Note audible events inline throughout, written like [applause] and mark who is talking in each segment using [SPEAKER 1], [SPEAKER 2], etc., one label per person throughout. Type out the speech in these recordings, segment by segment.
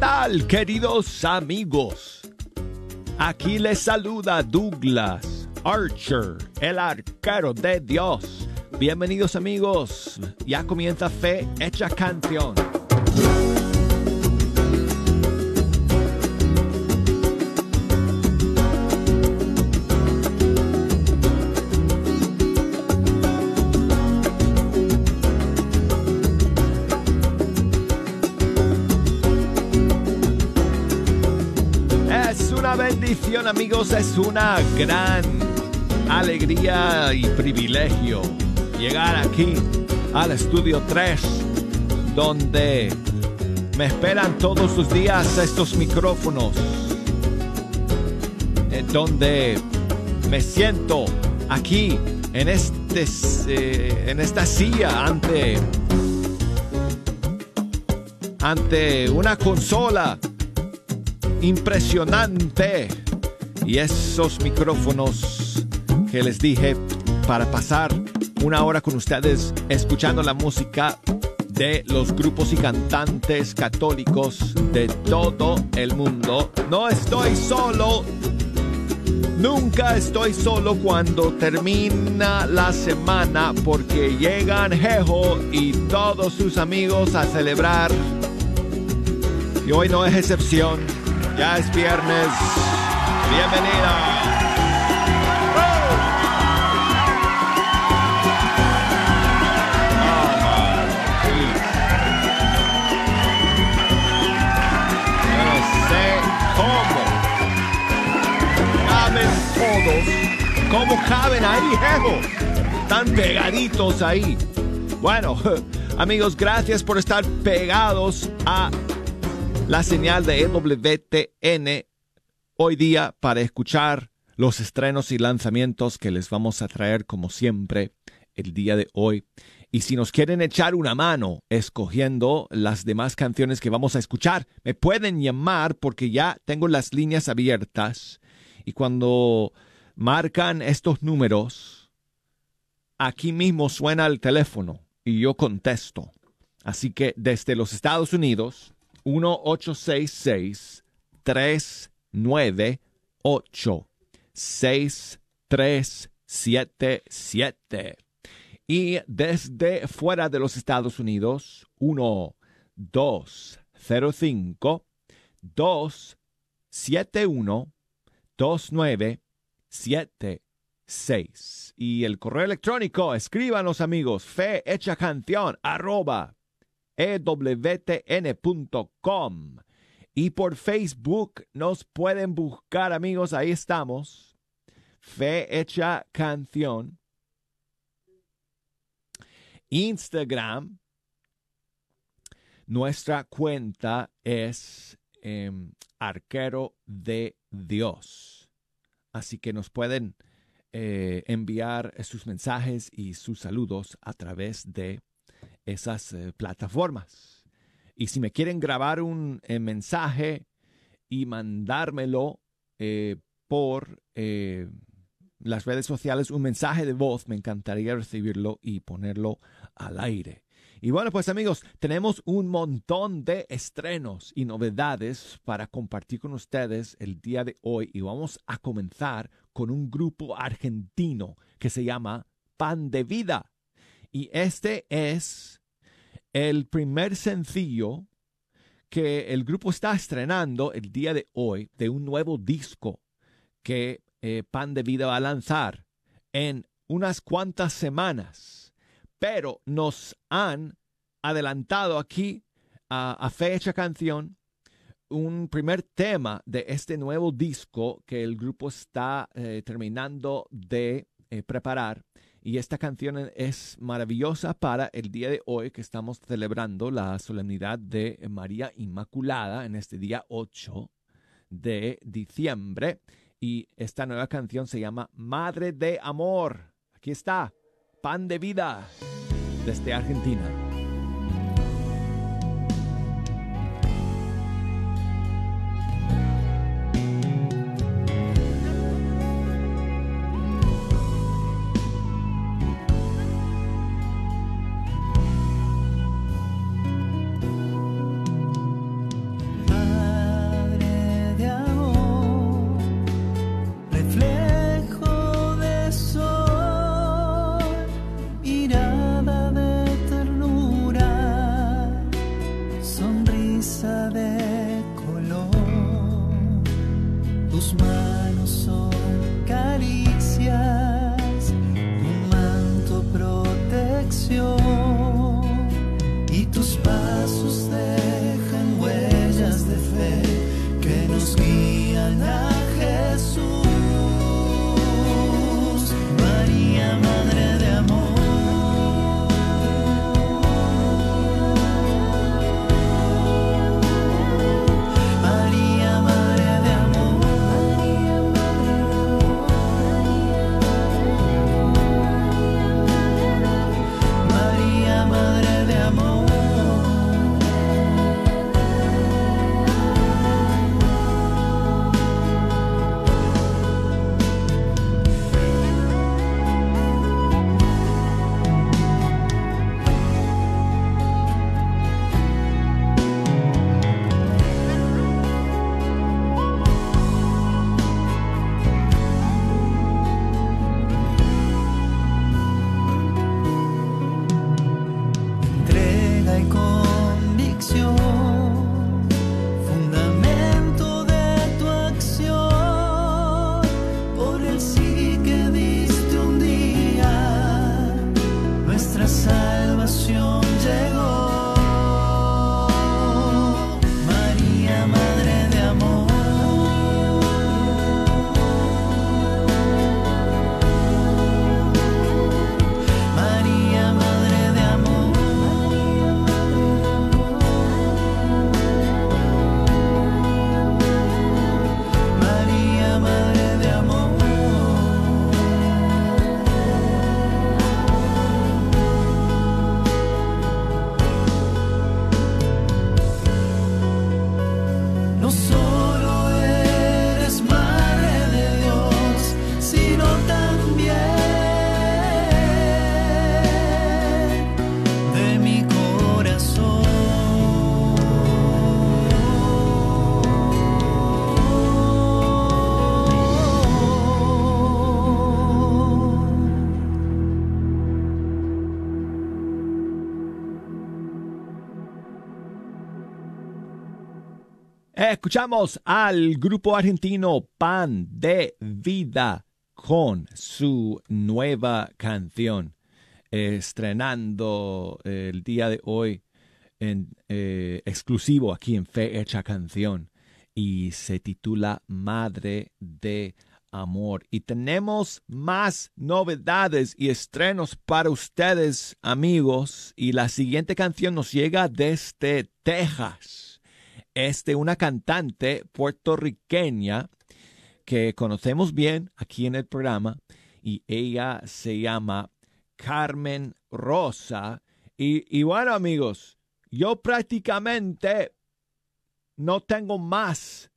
[SPEAKER 1] tal, queridos amigos? Aquí les saluda Douglas Archer, el arquero de Dios. Bienvenidos amigos, ya comienza Fe Hecha Canción. Amigos, es una gran alegría y privilegio llegar aquí al estudio 3 donde me esperan todos los días estos micrófonos eh, donde me siento aquí en este eh, en esta silla ante ante una consola impresionante y esos micrófonos que les dije para pasar una hora con ustedes escuchando la música de los grupos y cantantes católicos de todo el mundo. No estoy solo. Nunca estoy solo cuando termina la semana porque llegan Jejo y todos sus amigos a celebrar. Y hoy no es excepción. Ya es viernes. Bienvenida. todos. ¿Cómo caben ahí, jejo? Están pegaditos ahí. Bueno, [laughs] amigos, gracias por estar pegados a la señal de EWTN hoy día para escuchar los estrenos y lanzamientos que les vamos a traer como siempre el día de hoy. Y si nos quieren echar una mano escogiendo las demás canciones que vamos a escuchar, me pueden llamar porque ya tengo las líneas abiertas y cuando marcan estos números, aquí mismo suena el teléfono y yo contesto. Así que desde los Estados Unidos, 1866-398-6377. Y desde fuera de los Estados Unidos, 1205 271 2976. Y el correo electrónico, escríbanos amigos, fe hecha canción arroba ewtn.com. Y por Facebook nos pueden buscar amigos, ahí estamos. Fe hecha canción. Instagram. Nuestra cuenta es em, arquero de Dios. Así que nos pueden eh, enviar sus mensajes y sus saludos a través de esas eh, plataformas. Y si me quieren grabar un eh, mensaje y mandármelo por las redes sociales, un mensaje de voz, me encantaría recibirlo y ponerlo al aire. Y bueno, pues amigos, tenemos un montón de estrenos y novedades para compartir con ustedes el día de hoy y vamos a comenzar con un grupo argentino que se llama Pan de Vida. Y este es el primer sencillo que el grupo está estrenando el día de hoy de un nuevo disco que eh, Pan de Vida va a lanzar en unas cuantas semanas pero nos han adelantado aquí a, fecha canción un primer tema de este nuevo disco que el grupo está eh, terminando de eh, preparar. Y esta canción es maravillosa para el día de hoy que estamos celebrando la solemnidad de María Inmaculada en este día 8 de diciembre. Y esta nueva canción se llama Madre de Amor. Aquí está. Pan de Vida desde Argentina. canción. No soy Escuchamos al grupo argentino Pan de Vida con su nueva canción, estrenando el día de hoy en eh, exclusivo aquí en Fe Hecha Canción y se titula Madre de Amor. Y tenemos más novedades y estrenos para ustedes, amigos. Y la siguiente canción nos llega desde Texas es de una cantante puertorriqueña que conocemos bien aquí en el programa y ella se llama Carmen Rosa. Y, bueno amigos, yo prácticamente no tengo más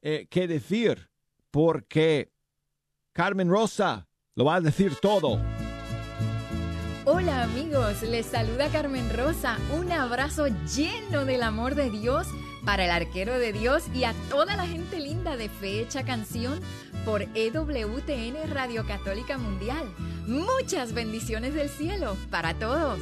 [SPEAKER 1] eh, que decir porque Carmen Rosa lo va a decir todo.
[SPEAKER 2] Hola amigos, les saluda Carmen Rosa. Un abrazo lleno del amor de Dios para el arquero de Dios y a toda la gente linda de Fecha Canción por EWTN Radio Católica Mundial. Muchas bendiciones del cielo para todos.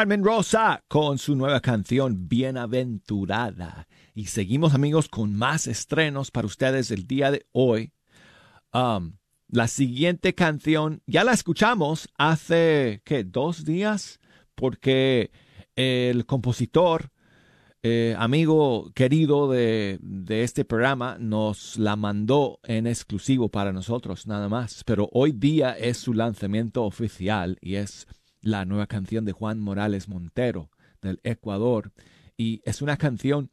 [SPEAKER 3] Carmen Rosa
[SPEAKER 1] con su nueva canción Bienaventurada. Y seguimos amigos con más estrenos para ustedes el día de hoy. Um, la siguiente canción ya la escuchamos hace, ¿qué? Dos días, porque el compositor, eh, amigo querido de, de este programa, nos la mandó en exclusivo para nosotros, nada más. Pero hoy día es su lanzamiento oficial y es la nueva canción de Juan Morales Montero del Ecuador. Y es una canción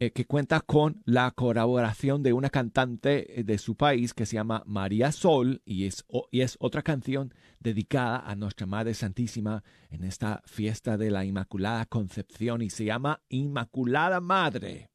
[SPEAKER 1] eh, que cuenta con la colaboración de una cantante eh, de su país que se llama María Sol y es, y es otra canción dedicada a nuestra Madre Santísima en esta fiesta de la Inmaculada Concepción y se llama Inmaculada Madre.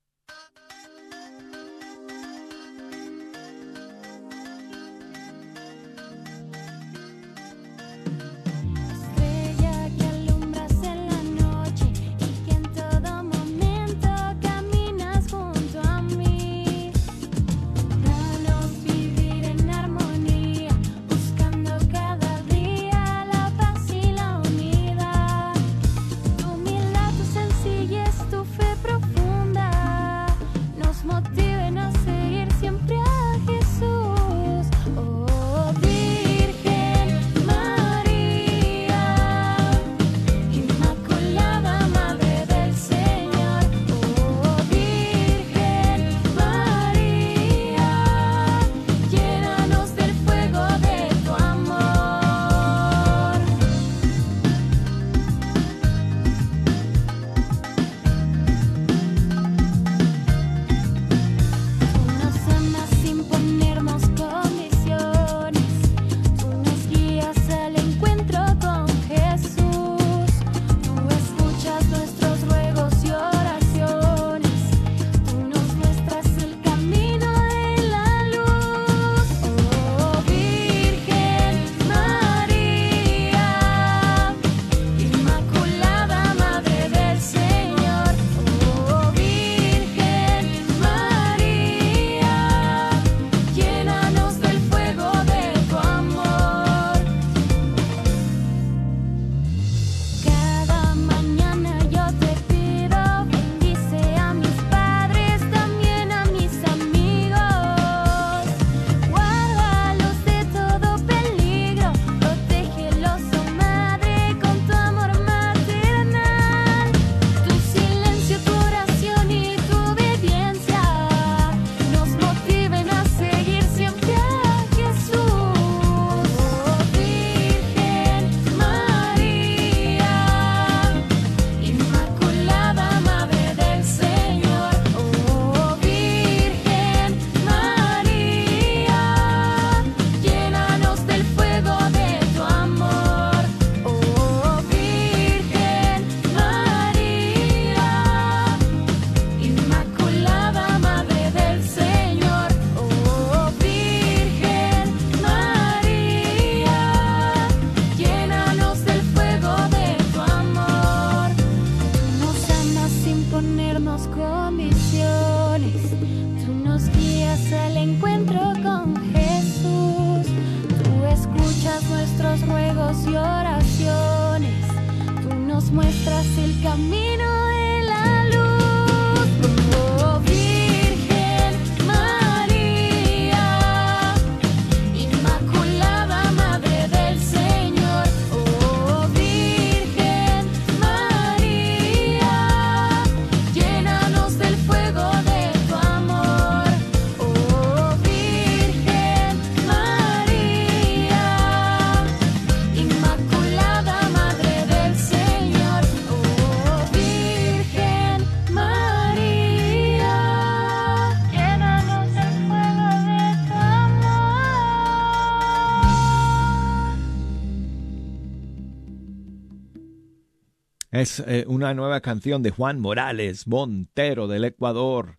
[SPEAKER 1] Es eh, una nueva canción de Juan Morales Montero del Ecuador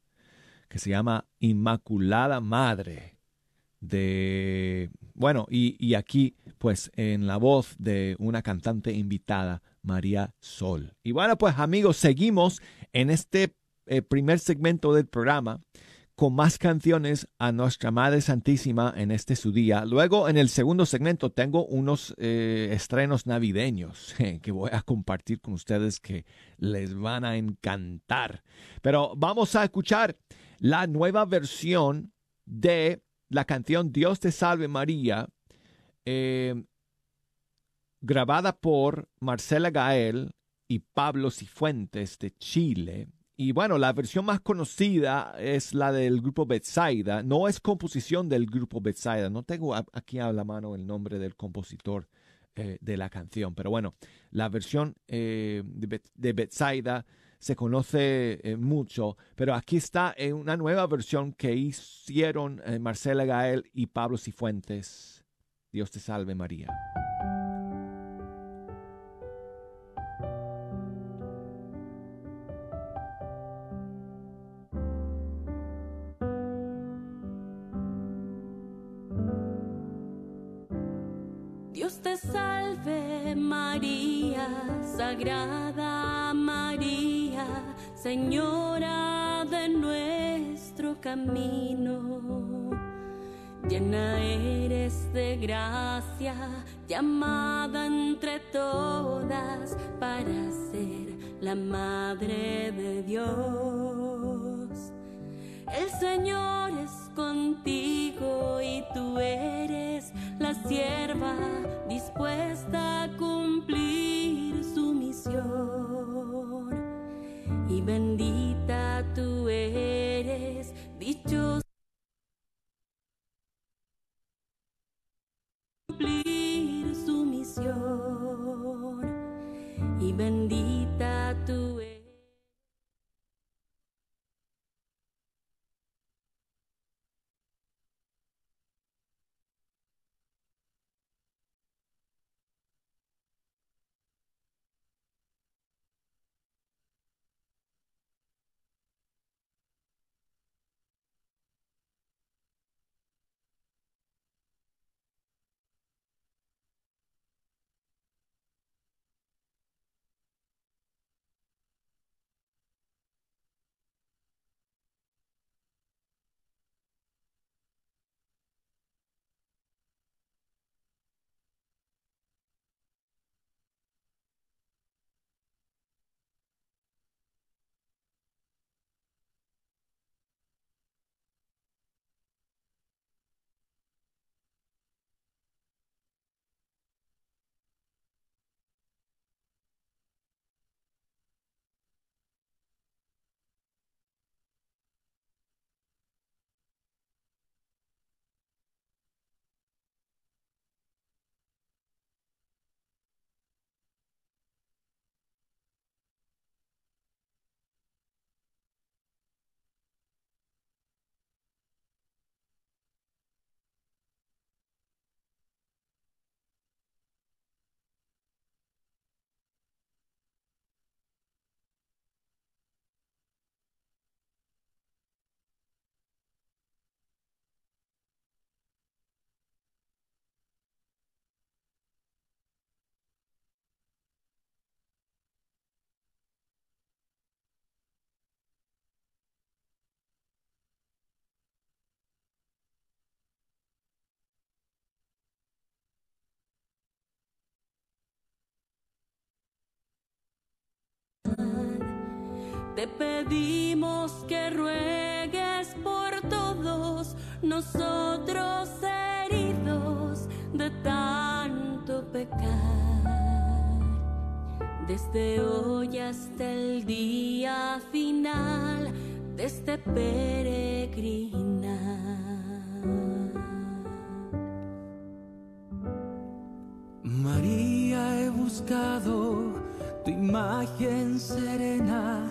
[SPEAKER 1] que se llama Inmaculada Madre. De bueno, y, y aquí, pues, en la voz de una cantante invitada, María Sol. Y bueno, pues, amigos, seguimos en este eh, primer segmento del programa con más canciones a Nuestra Madre Santísima en este su día. Luego, en el segundo segmento, tengo unos eh, estrenos navideños [laughs] que voy a compartir con ustedes que les van a encantar. Pero vamos a escuchar la nueva versión de la canción Dios te salve María, eh, grabada por Marcela Gael y Pablo Cifuentes de Chile. Y bueno, la versión más conocida es la del grupo Betsaida. No es composición del grupo Betsaida. No tengo aquí a la mano el nombre del compositor eh, de la canción. Pero bueno, la versión eh, de, Bet- de Betsaida se conoce eh, mucho. Pero aquí está una nueva versión que hicieron Marcela Gael y Pablo Cifuentes. Dios te salve María.
[SPEAKER 3] María, Sagrada María, Señora de nuestro camino. Llena eres de gracia, llamada entre todas para ser la Madre de Dios. El Señor es contigo y tú eres la sierva dispuesta a cumplir su misión. Y bendita tú eres, dichosa te pedimos que ruegues por todos nosotros heridos de tanto pecar. Desde hoy hasta el día final de este peregrinar.
[SPEAKER 4] María, he buscado tu imagen serena,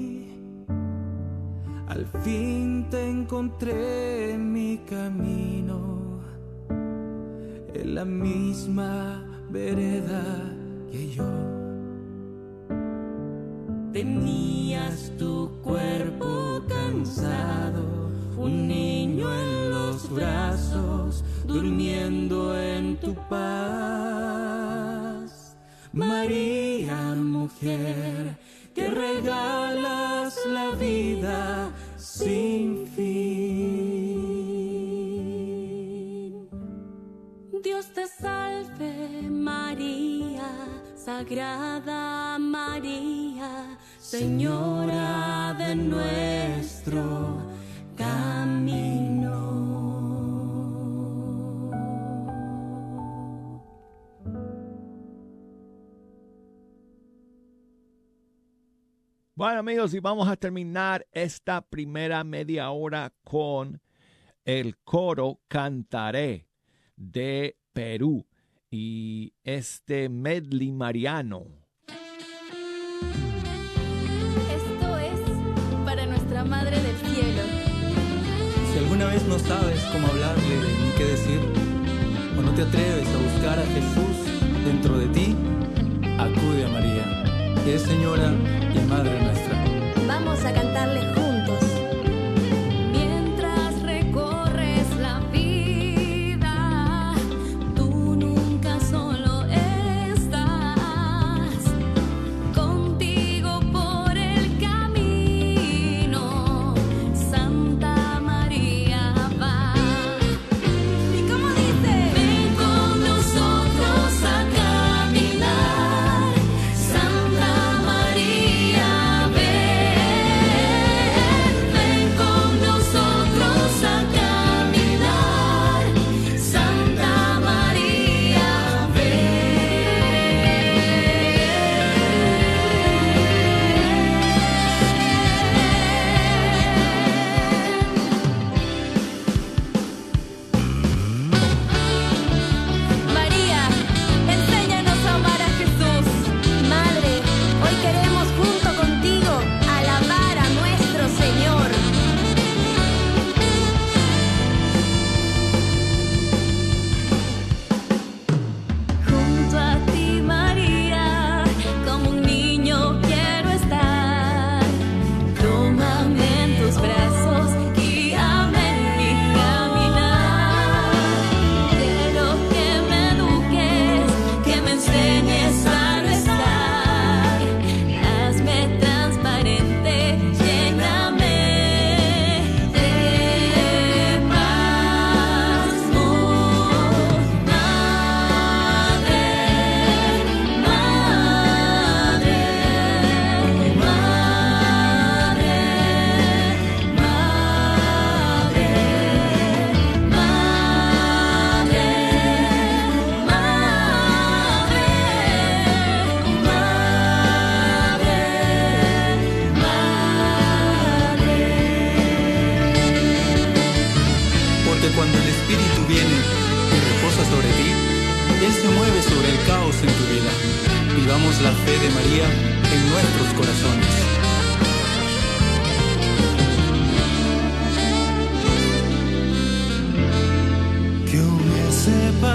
[SPEAKER 4] Al fin te encontré en mi camino, en la misma vereda que yo.
[SPEAKER 3] tenías tu cuerpo cansado, un niño en los brazos, durmiendo en tu paz.
[SPEAKER 4] María, mujer, que regalas la vida sin fin.
[SPEAKER 3] Dios te salve María, Sagrada María, Señora de nuestro camino.
[SPEAKER 1] Bueno amigos, y vamos a terminar esta primera media hora con el coro Cantaré de Perú y este medley mariano.
[SPEAKER 2] Esto es para nuestra Madre del Cielo.
[SPEAKER 5] Si alguna vez no sabes cómo hablarle ni qué decir, o no te atreves a buscar a Jesús dentro de ti, acude a María, que es Señora y Madre nuestra.
[SPEAKER 6] Vamos a cantarle juntos.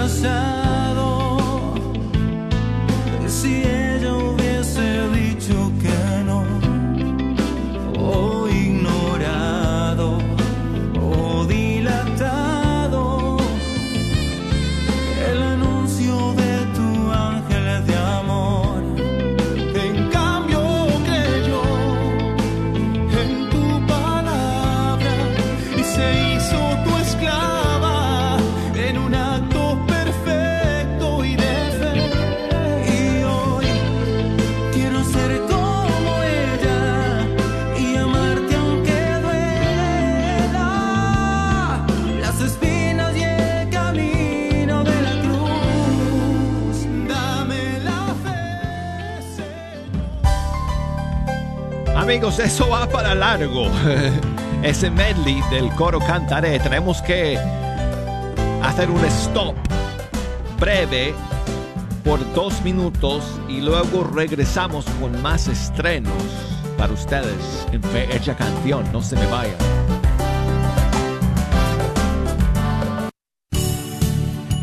[SPEAKER 4] sun.
[SPEAKER 1] Amigos, eso va para largo. [laughs] Ese medley del coro cantaré. Tenemos que hacer un stop breve por dos minutos y luego regresamos con más estrenos para ustedes en Fe Hecha Canción. No se me vayan.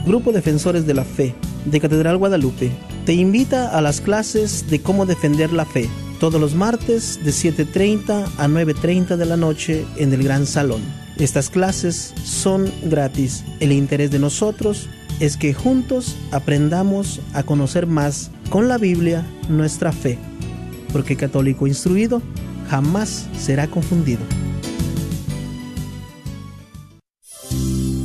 [SPEAKER 7] Grupo Defensores de la Fe de Catedral Guadalupe te invita a las clases de cómo defender la fe todos los martes de 7.30 a 9.30 de la noche en el Gran Salón. Estas clases son gratis. El interés de nosotros es que juntos aprendamos a conocer más con la Biblia nuestra fe, porque católico instruido jamás será confundido.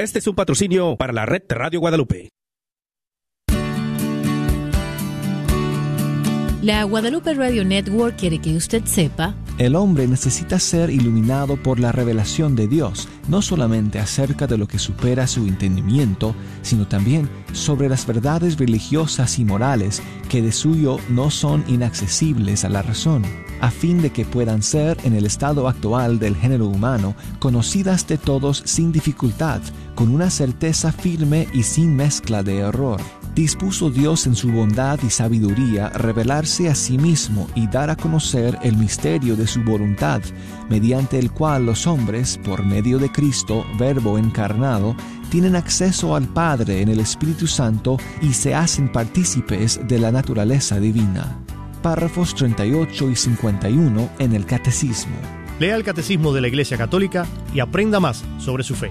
[SPEAKER 8] Este es un patrocinio para la red Radio Guadalupe.
[SPEAKER 9] La Guadalupe Radio Network quiere que usted sepa
[SPEAKER 10] El hombre necesita ser iluminado por la revelación de Dios, no solamente acerca de lo que supera su entendimiento, sino también sobre las verdades religiosas y morales que de suyo no son inaccesibles a la razón, a fin de que puedan ser, en el estado actual del género humano, conocidas de todos sin dificultad, con una certeza firme y sin mezcla de error dispuso Dios en su bondad y sabiduría revelarse a sí mismo y dar a conocer el misterio de su voluntad, mediante el cual los hombres, por medio de Cristo, Verbo encarnado, tienen acceso al Padre en el Espíritu Santo y se hacen partícipes de la naturaleza divina. Párrafos 38 y 51 en el Catecismo.
[SPEAKER 11] Lea el Catecismo de la Iglesia Católica y aprenda más sobre su fe.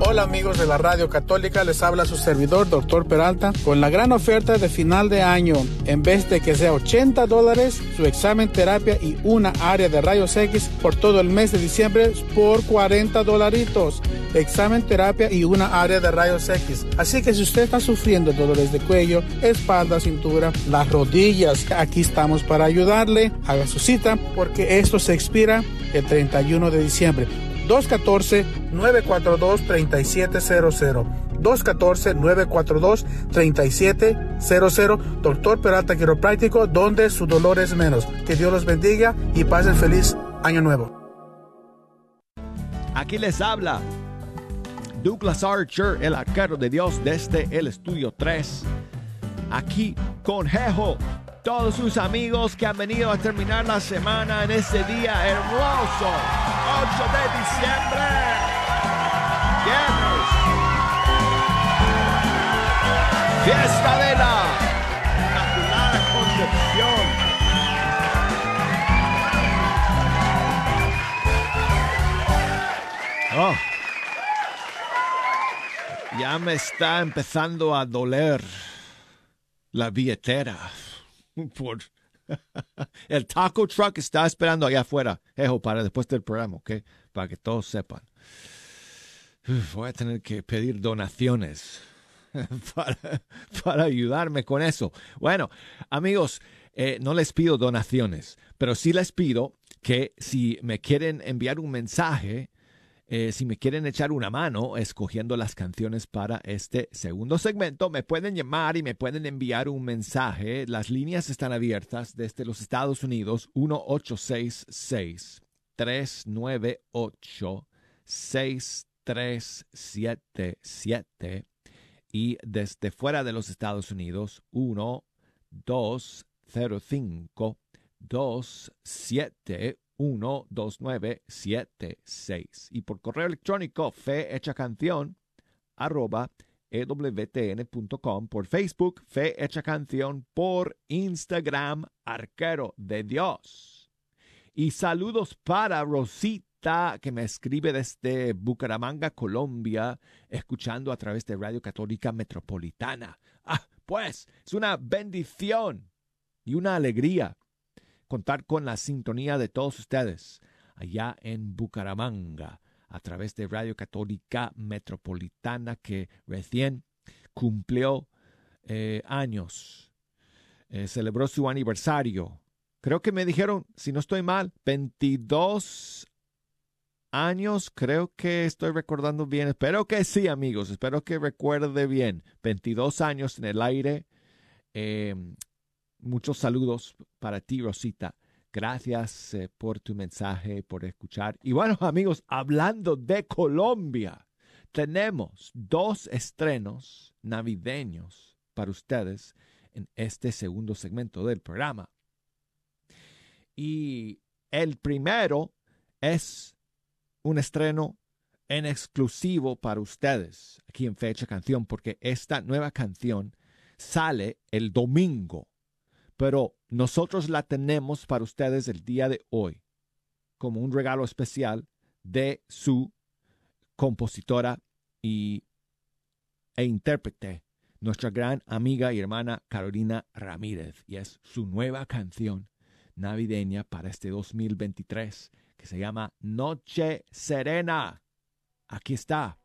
[SPEAKER 12] Hola amigos de la Radio Católica, les habla su servidor, doctor Peralta, con la gran oferta de final de año. En vez de que sea 80 dólares, su examen, terapia y una área de rayos X por todo el mes de diciembre por 40 dolaritos. Examen, terapia y una área de rayos X. Así que si usted está sufriendo dolores de cuello, espalda, cintura, las rodillas, aquí estamos para ayudarle. Haga su cita porque esto se expira el 31 de diciembre. 214-942-3700. 214-942-3700. Doctor Peralta Quiropráctico, donde su dolor es menos. Que Dios los bendiga y pasen feliz año nuevo.
[SPEAKER 1] Aquí les habla Douglas Archer, el arquero de Dios desde el estudio 3. Aquí con Jejo, todos sus amigos que han venido a terminar la semana en este día hermoso, 8 de diciembre. Viernes. Fiesta de la Inmaculada Concepción. Oh. Ya me está empezando a doler la billetera. [laughs] Por... [laughs] El taco truck está esperando allá afuera, Ejo, para después del programa, ¿ok? Para que todos sepan. Voy a tener que pedir donaciones [laughs] para, para ayudarme con eso. Bueno, amigos, eh, no les pido donaciones, pero sí les pido que si me quieren enviar un mensaje, eh, si me quieren echar una mano escogiendo las canciones para este segundo segmento, me pueden llamar y me pueden enviar un mensaje. Las líneas están abiertas desde los Estados Unidos 1866 398 63 1-800-227-8377 y desde fuera de los Estados Unidos 1-205-271-2976 y por correo electrónico fe hecha canción arroba ewtn.com, por Facebook, Fe Hecha Canción, por Instagram, Arquero de Dios. Y saludos para Rosita, que me escribe desde Bucaramanga, Colombia, escuchando a través de Radio Católica Metropolitana. Ah, pues, es una bendición y una alegría contar con la sintonía de todos ustedes allá en Bucaramanga a través de Radio Católica Metropolitana que recién cumplió eh, años, eh, celebró su aniversario. Creo que me dijeron, si no estoy mal, 22 años, creo que estoy recordando bien. Espero que sí, amigos, espero que recuerde bien. 22 años en el aire. Eh, muchos saludos para ti, Rosita. Gracias eh, por tu mensaje, por escuchar. Y bueno, [laughs] amigos, hablando de Colombia, tenemos dos estrenos navideños para ustedes en este segundo segmento del programa. Y el primero es un estreno en exclusivo para ustedes aquí en Fecha Canción, porque esta nueva canción sale el domingo pero nosotros la tenemos para ustedes el día de hoy como un regalo especial de su compositora y, e intérprete, nuestra gran amiga y hermana Carolina Ramírez. Y es su nueva canción navideña para este 2023 que se llama Noche Serena. Aquí está.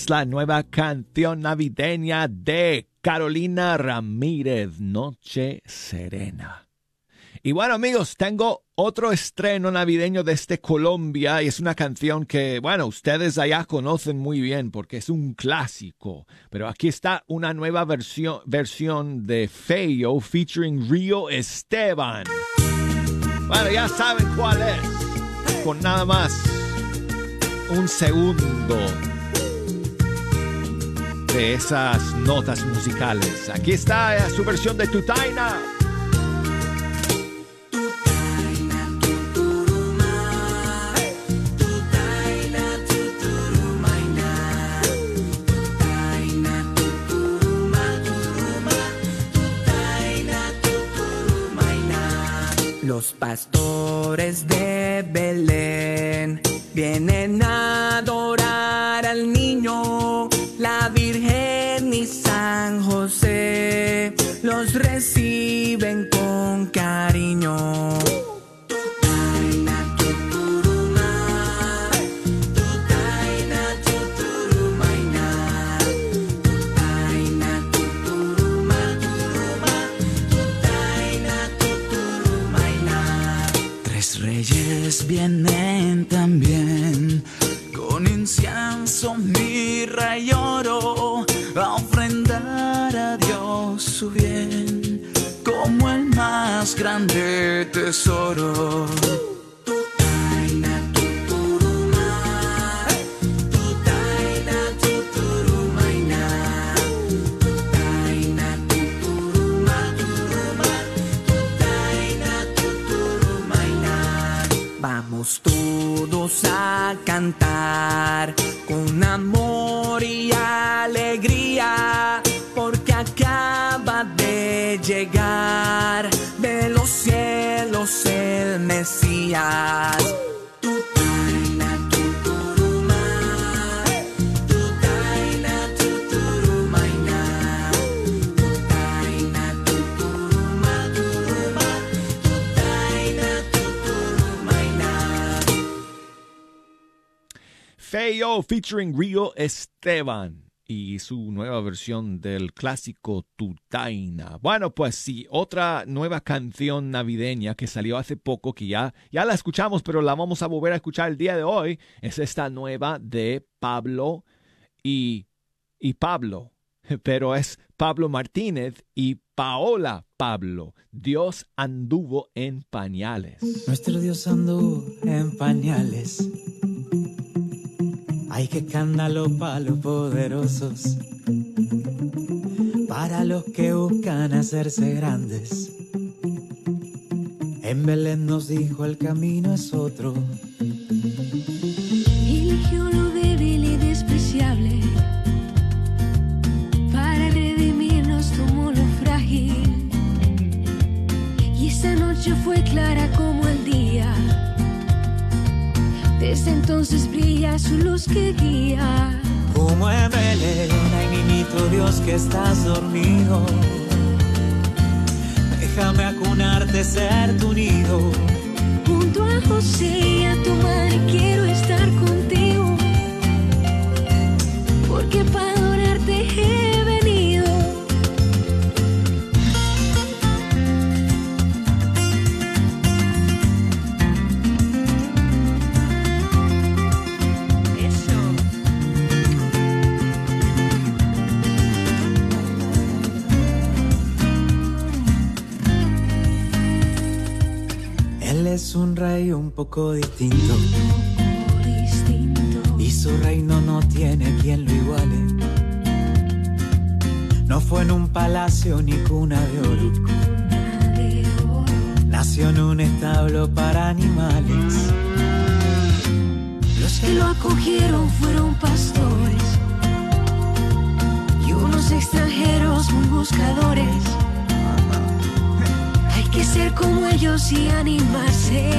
[SPEAKER 1] Es la nueva canción navideña de Carolina Ramírez, Noche Serena. Y bueno amigos, tengo otro estreno navideño desde Colombia y es una canción que, bueno, ustedes allá conocen muy bien porque es un clásico. Pero aquí está una nueva versión, versión de Feyo featuring Rio Esteban. Bueno, ya saben cuál es. Con nada más un segundo de esas notas musicales. Aquí está eh, su versión de Tutaina.
[SPEAKER 13] Los pastores
[SPEAKER 1] Featuring Rio Esteban y su nueva versión del clásico Tutaina. Bueno, pues sí, otra nueva canción navideña que salió hace poco, que ya, ya la escuchamos, pero la vamos a volver a escuchar el día de hoy, es esta nueva de Pablo y, y Pablo, [laughs] pero es Pablo Martínez y Paola Pablo. Dios anduvo en pañales.
[SPEAKER 13] Nuestro Dios anduvo en pañales. Hay que escándalo para los poderosos, para los que buscan hacerse grandes. En Belén nos dijo el camino es otro.
[SPEAKER 14] Eligió lo débil y despreciable. Para redimirnos tomó lo frágil. Y esa noche fue clara como el día. Desde entonces brilla su luz que guía.
[SPEAKER 13] Como en Belén, ay niñito Dios que estás dormido. Déjame acunarte, ser tu nido.
[SPEAKER 14] Junto a José y a tu madre quiero estar contigo. Porque para adorarte
[SPEAKER 13] es un rey un poco distinto. Y su reino no tiene quien lo iguale. No fue en un palacio ni cuna de oro. Nació en un establo para animales.
[SPEAKER 14] Los que lo acogieron fueron pastores y unos extranjeros muy buscadores. Que ser como ellos y animarse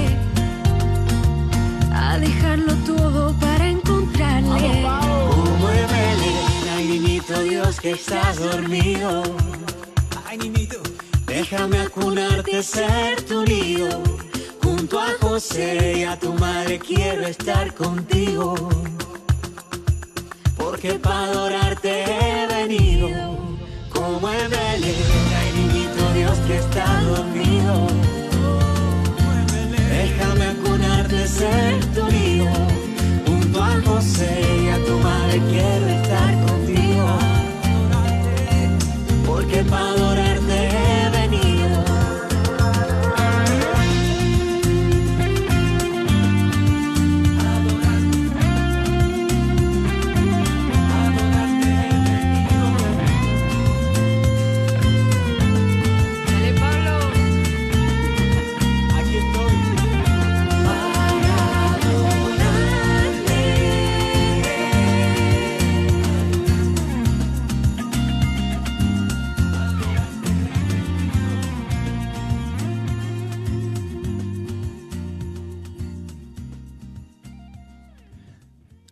[SPEAKER 14] a dejarlo todo para encontrarle.
[SPEAKER 13] Como en Belén, ay niñito Dios que estás dormido. Ay niñito, déjame acunarte, ser tu nido. Junto a José y a tu madre quiero estar contigo. Porque para adorarte he venido. Como en Belén, que está dormido. Déjame acunarte, ser tu. Junto al José y a tu madre quiero estar contigo. Porque para adorar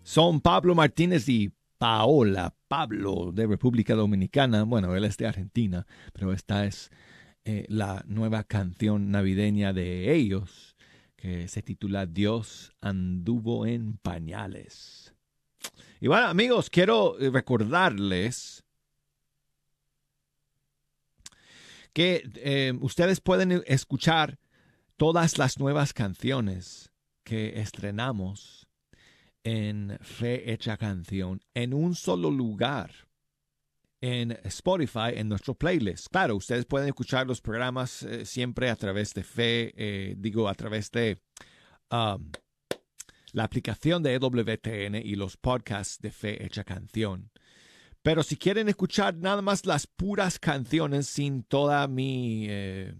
[SPEAKER 1] son Pablo Martínez y Paola Pablo de República Dominicana. Bueno, él es de Argentina, pero esta es eh, la nueva canción navideña de ellos que se titula Dios anduvo en pañales. Y bueno, amigos, quiero eh, recordarles que eh, ustedes pueden escuchar todas las nuevas canciones que estrenamos en Fe Hecha Canción en un solo lugar en Spotify, en nuestro playlist. Claro, ustedes pueden escuchar los programas eh, siempre a través de Fe, eh, digo, a través de um, la aplicación de EWTN y los podcasts de Fe Hecha Canción. Pero si quieren escuchar nada más las puras canciones sin toda mi... eh,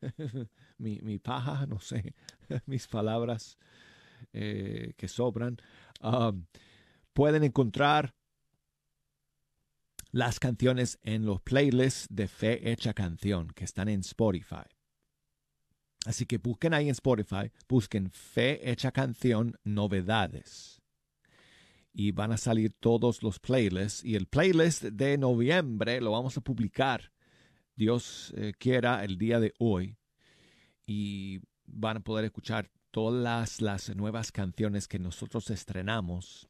[SPEAKER 1] [laughs] mi, mi paja, [laughs] no sé, [laughs] mis palabras eh, que sobran, um, pueden encontrar las canciones en los playlists de Fe Hecha Canción que están en Spotify. Así que busquen ahí en Spotify, busquen Fe Hecha Canción Novedades. Y van a salir todos los playlists. Y el playlist de noviembre lo vamos a publicar, Dios eh, quiera, el día de hoy. Y van a poder escuchar todas las, nuevas canciones que nosotros estrenamos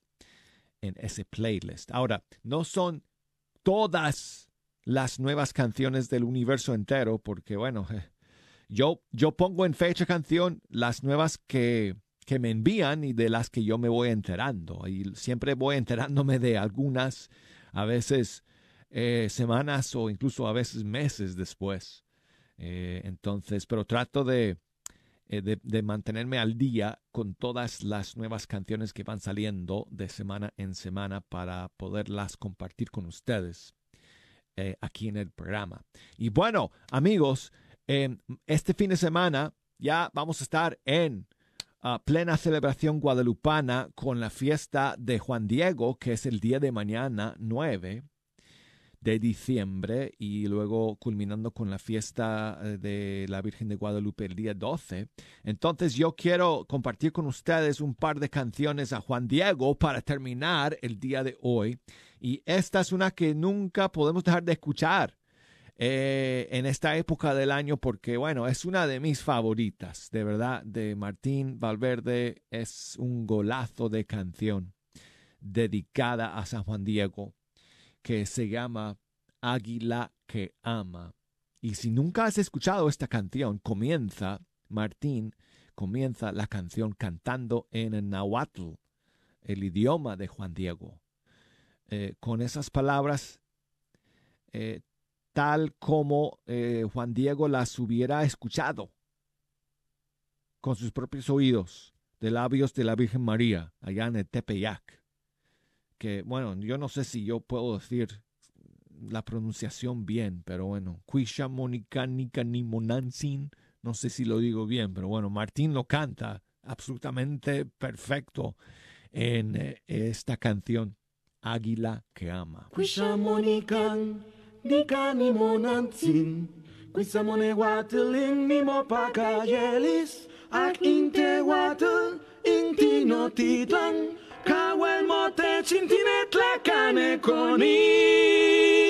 [SPEAKER 1] en ese playlist. Ahora, no son todas las nuevas canciones del universo entero, porque bueno, [laughs] yo, yo pongo en fecha canción las nuevas que, que me envían y de las que yo me voy enterando. Y siempre voy enterándome de algunas, a veces eh, semanas o incluso a veces meses después. Eh, entonces, pero trato de, eh, de, de, mantenerme al día con todas las nuevas canciones que van saliendo de semana en semana para poderlas compartir con ustedes eh, aquí en el programa. Y bueno, amigos, este fin de semana ya vamos a estar en uh, plena celebración guadalupana con la fiesta de Juan Diego, que es el día de mañana 9 de diciembre y luego culminando con la fiesta de la Virgen de Guadalupe el día 12. Entonces yo quiero compartir con ustedes un par de canciones a Juan Diego para terminar el día de hoy. Y esta es una que nunca podemos dejar de escuchar eh, en esta época del año porque, bueno, es una de mis favoritas, de verdad, de Martín Valverde. Es un golazo de canción dedicada a San Juan Diego que se llama Águila que ama. Y si nunca has escuchado esta canción, comienza, Martín, comienza la canción cantando en el náhuatl, el idioma de Juan Diego, eh, con esas palabras eh, tal como eh, Juan Diego las hubiera escuchado con sus propios oídos, de labios de la Virgen María, allá en el Tepeyac que, bueno, yo no sé si yo puedo decir la pronunciación bien, pero bueno, Quisha Monansin, no sé si lo digo bien, pero bueno, Martín lo canta absolutamente perfecto en eh, esta canción, Águila que ama.
[SPEAKER 4] Quisha Monica Nika ni Monansin, Quisha Moneguatelin ni Mopacayelis, Ak Integuatel, Intinotitlan, Kawel mote chintine tlakane koni.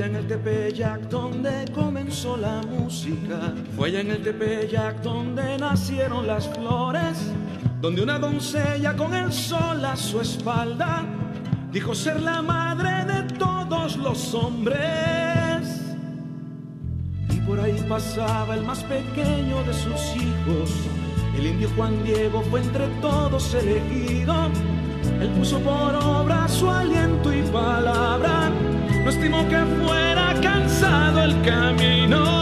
[SPEAKER 4] Allá en el Tepeyac donde comenzó la música. Fue allá en el Tepeyac donde nacieron las flores. Donde una doncella con el sol a su espalda dijo ser la madre de todos los hombres. Y por ahí pasaba el más pequeño de sus hijos
[SPEAKER 3] El indio Juan Diego fue entre todos elegido. Él puso por obra su aliento y palabra. No estimó que fuera cansado el camino.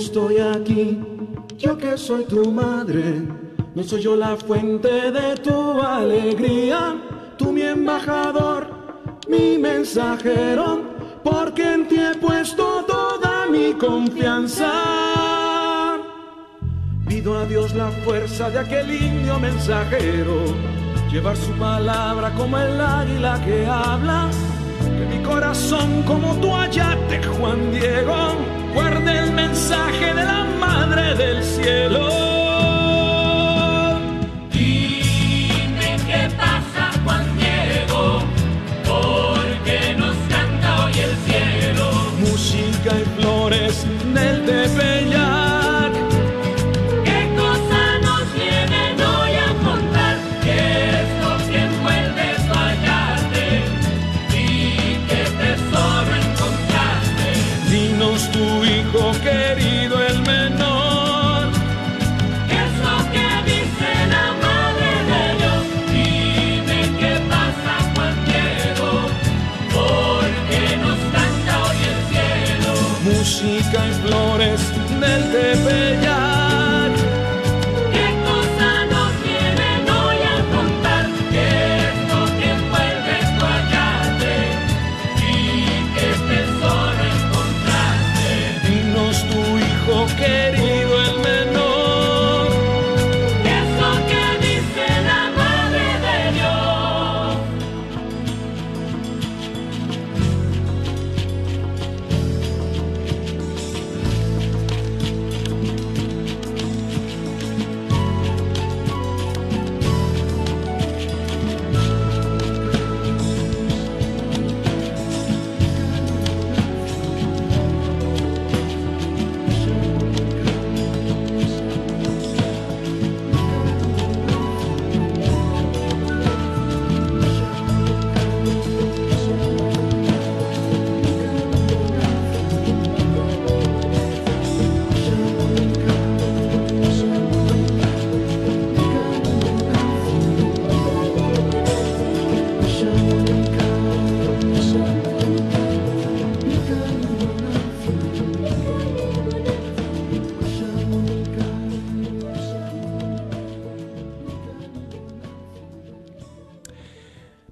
[SPEAKER 3] Estoy aquí, yo que soy tu madre, no soy yo la fuente de tu alegría, tú mi embajador, mi mensajero, porque en ti he puesto toda mi confianza. Pido a Dios la fuerza de aquel indio mensajero, llevar su palabra como el águila que habla, que mi corazón como tu ayate, Juan Diego, guarde el mensaje de la Madre del Cielo.
[SPEAKER 15] Dime qué pasa, Juan Diego, porque nos canta hoy el cielo.
[SPEAKER 3] Música y flores del Tepeyac.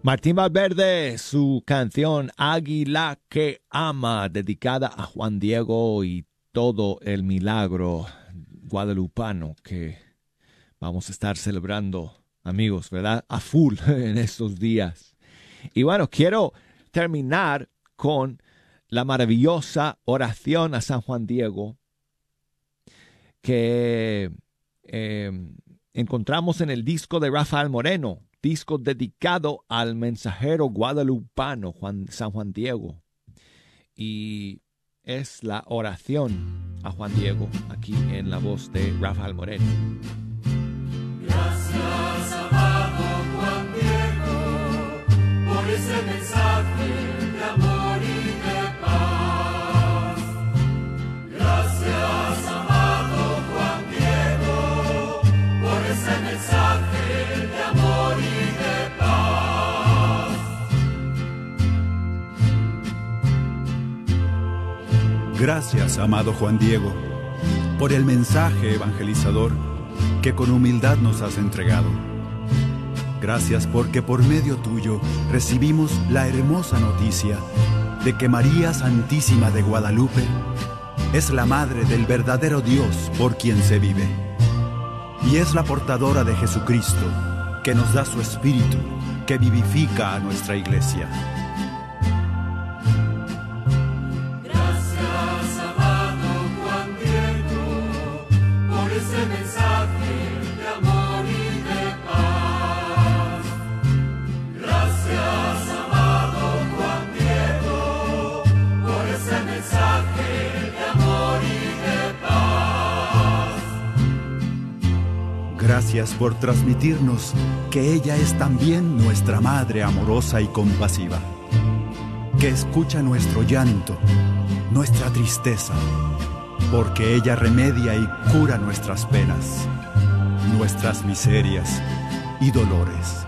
[SPEAKER 1] Martín Valverde, su canción Águila que ama, dedicada a Juan Diego y todo el milagro guadalupano que vamos a estar celebrando, amigos, ¿verdad? A full [laughs] en estos días. Y bueno, quiero terminar con la maravillosa oración a San Juan Diego que eh, encontramos en el disco de Rafael Moreno, disco dedicado al mensajero guadalupano Juan, San Juan Diego. Y es la oración a Juan Diego aquí en la voz de Rafael Moreno.
[SPEAKER 15] Gracias, amado Juan Diego, por ese mensaje Gracias, amado Juan Diego, por
[SPEAKER 16] el mensaje evangelizador que con humildad nos has entregado. Gracias porque por medio tuyo recibimos la hermosa noticia de que María Santísima de Guadalupe es la madre del verdadero Dios por quien se vive. Y es la portadora de Jesucristo, que nos da su espíritu, que vivifica a nuestra iglesia.
[SPEAKER 13] Por
[SPEAKER 16] transmitirnos que ella es también nuestra Madre amorosa y compasiva, que escucha nuestro llanto, nuestra tristeza, porque ella remedia y cura nuestras penas, nuestras miserias y dolores.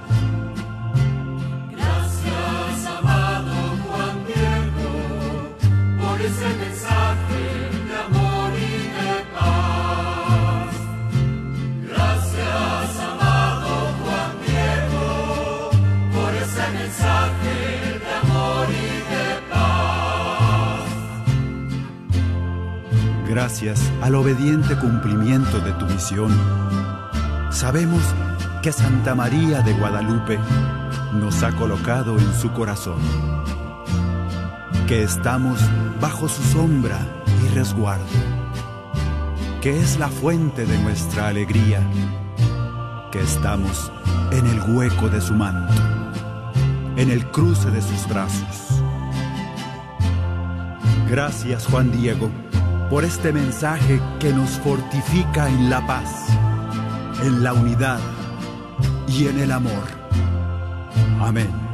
[SPEAKER 16] Obediente cumplimiento de tu misión, sabemos que Santa María de Guadalupe nos ha colocado en su corazón, que estamos bajo su sombra y resguardo, que es la fuente de nuestra alegría, que estamos en el hueco de su manto, en el cruce de sus brazos. Gracias Juan Diego por este mensaje que nos fortifica en la paz, en la unidad y en el amor. Amén.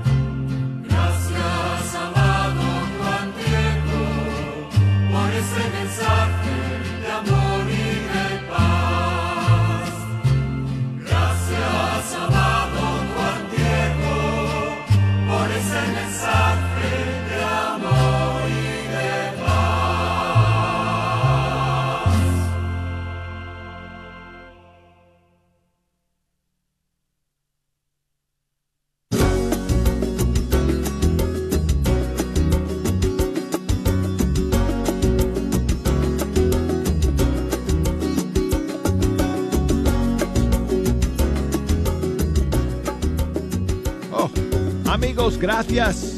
[SPEAKER 13] Gracias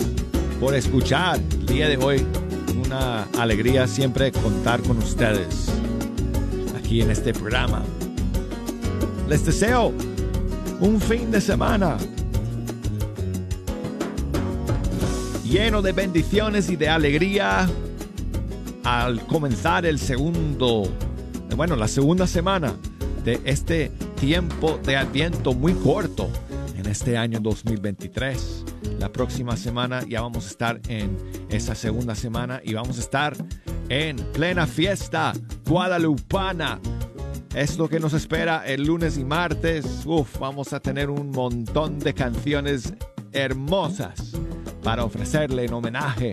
[SPEAKER 13] por
[SPEAKER 1] escuchar el día de hoy. Una alegría siempre contar con ustedes aquí en este programa. Les deseo un fin de semana lleno de bendiciones y de alegría al comenzar el segundo, bueno, la segunda semana de este tiempo de adviento muy corto en este año 2023. La próxima semana ya vamos a estar en esa segunda semana y vamos a estar en plena fiesta guadalupana. Es lo que nos espera el lunes y martes. Uf, vamos a tener un montón de canciones hermosas para ofrecerle en homenaje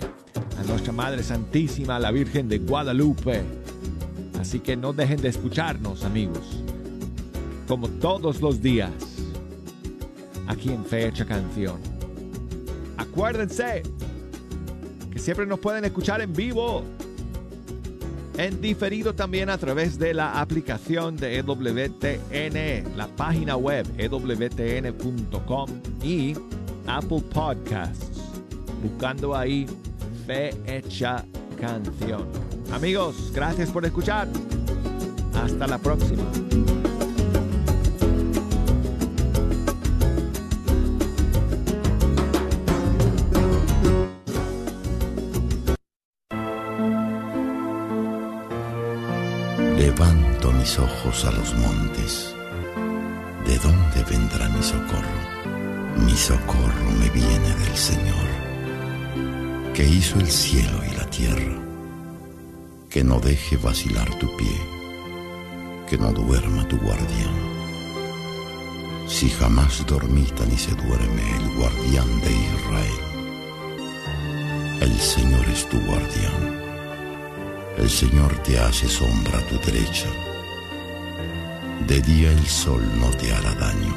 [SPEAKER 1] a nuestra Madre Santísima, la Virgen de Guadalupe. Así que no dejen de escucharnos, amigos. Como todos los días, aquí en Fecha Canción. Acuérdense que siempre nos pueden escuchar en vivo, en diferido también a través de la aplicación de EWTN, la página web ewtn.com y Apple Podcasts, buscando ahí Fe Hecha Canción. Amigos, gracias por escuchar. Hasta la próxima.
[SPEAKER 17] Ojos a los montes. ¿De dónde vendrá mi socorro? Mi socorro me viene del Señor, que hizo el cielo y la tierra. Que no deje vacilar tu pie, que no duerma tu guardián. Si jamás dormita ni se duerme el guardián de Israel. El Señor es tu guardián. El Señor te hace sombra a tu derecha. De día el sol no te hará daño,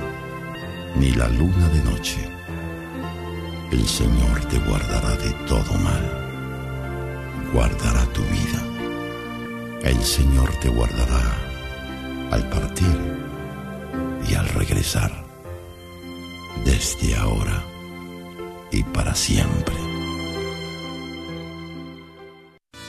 [SPEAKER 17] ni la luna de noche. El Señor te guardará de todo mal. guardará tu vida. El Señor te guardará al partir y al regresar, desde ahora y para siempre.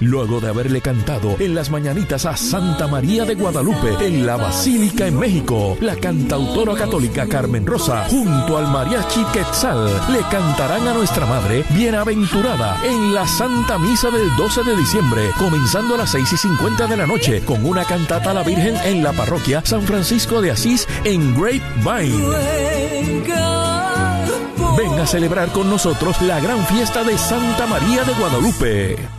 [SPEAKER 8] Luego de haberle cantado en las mañanitas a Santa María de Guadalupe en la Basílica en México, la cantautora católica Carmen Rosa junto al mariachi Quetzal le cantarán a nuestra Madre bienaventurada en la Santa Misa del 12 de diciembre, comenzando a las 6 y 50 de la noche con una cantata a la Virgen en la parroquia San Francisco de Asís en Grapevine. Ven a celebrar con nosotros la gran fiesta de Santa María de Guadalupe.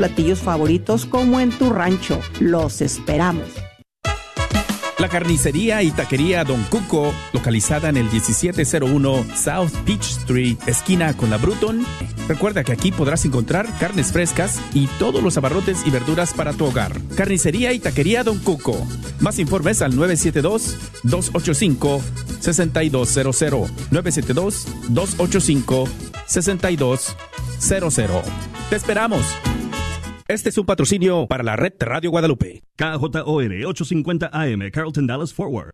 [SPEAKER 18] platillos favoritos como en tu rancho. Los esperamos.
[SPEAKER 19] La carnicería y taquería Don Cuco, localizada en el 1701 South Peach Street, esquina con la Bruton. Recuerda que aquí podrás encontrar carnes frescas y todos los abarrotes y verduras para tu hogar. Carnicería y taquería Don Cuco. Más informes al 972-285-6200. 972-285-6200. ¡Te esperamos! Este es un patrocinio para la red Radio Guadalupe.
[SPEAKER 20] KJOR 850 AM, Carlton Dallas Forward.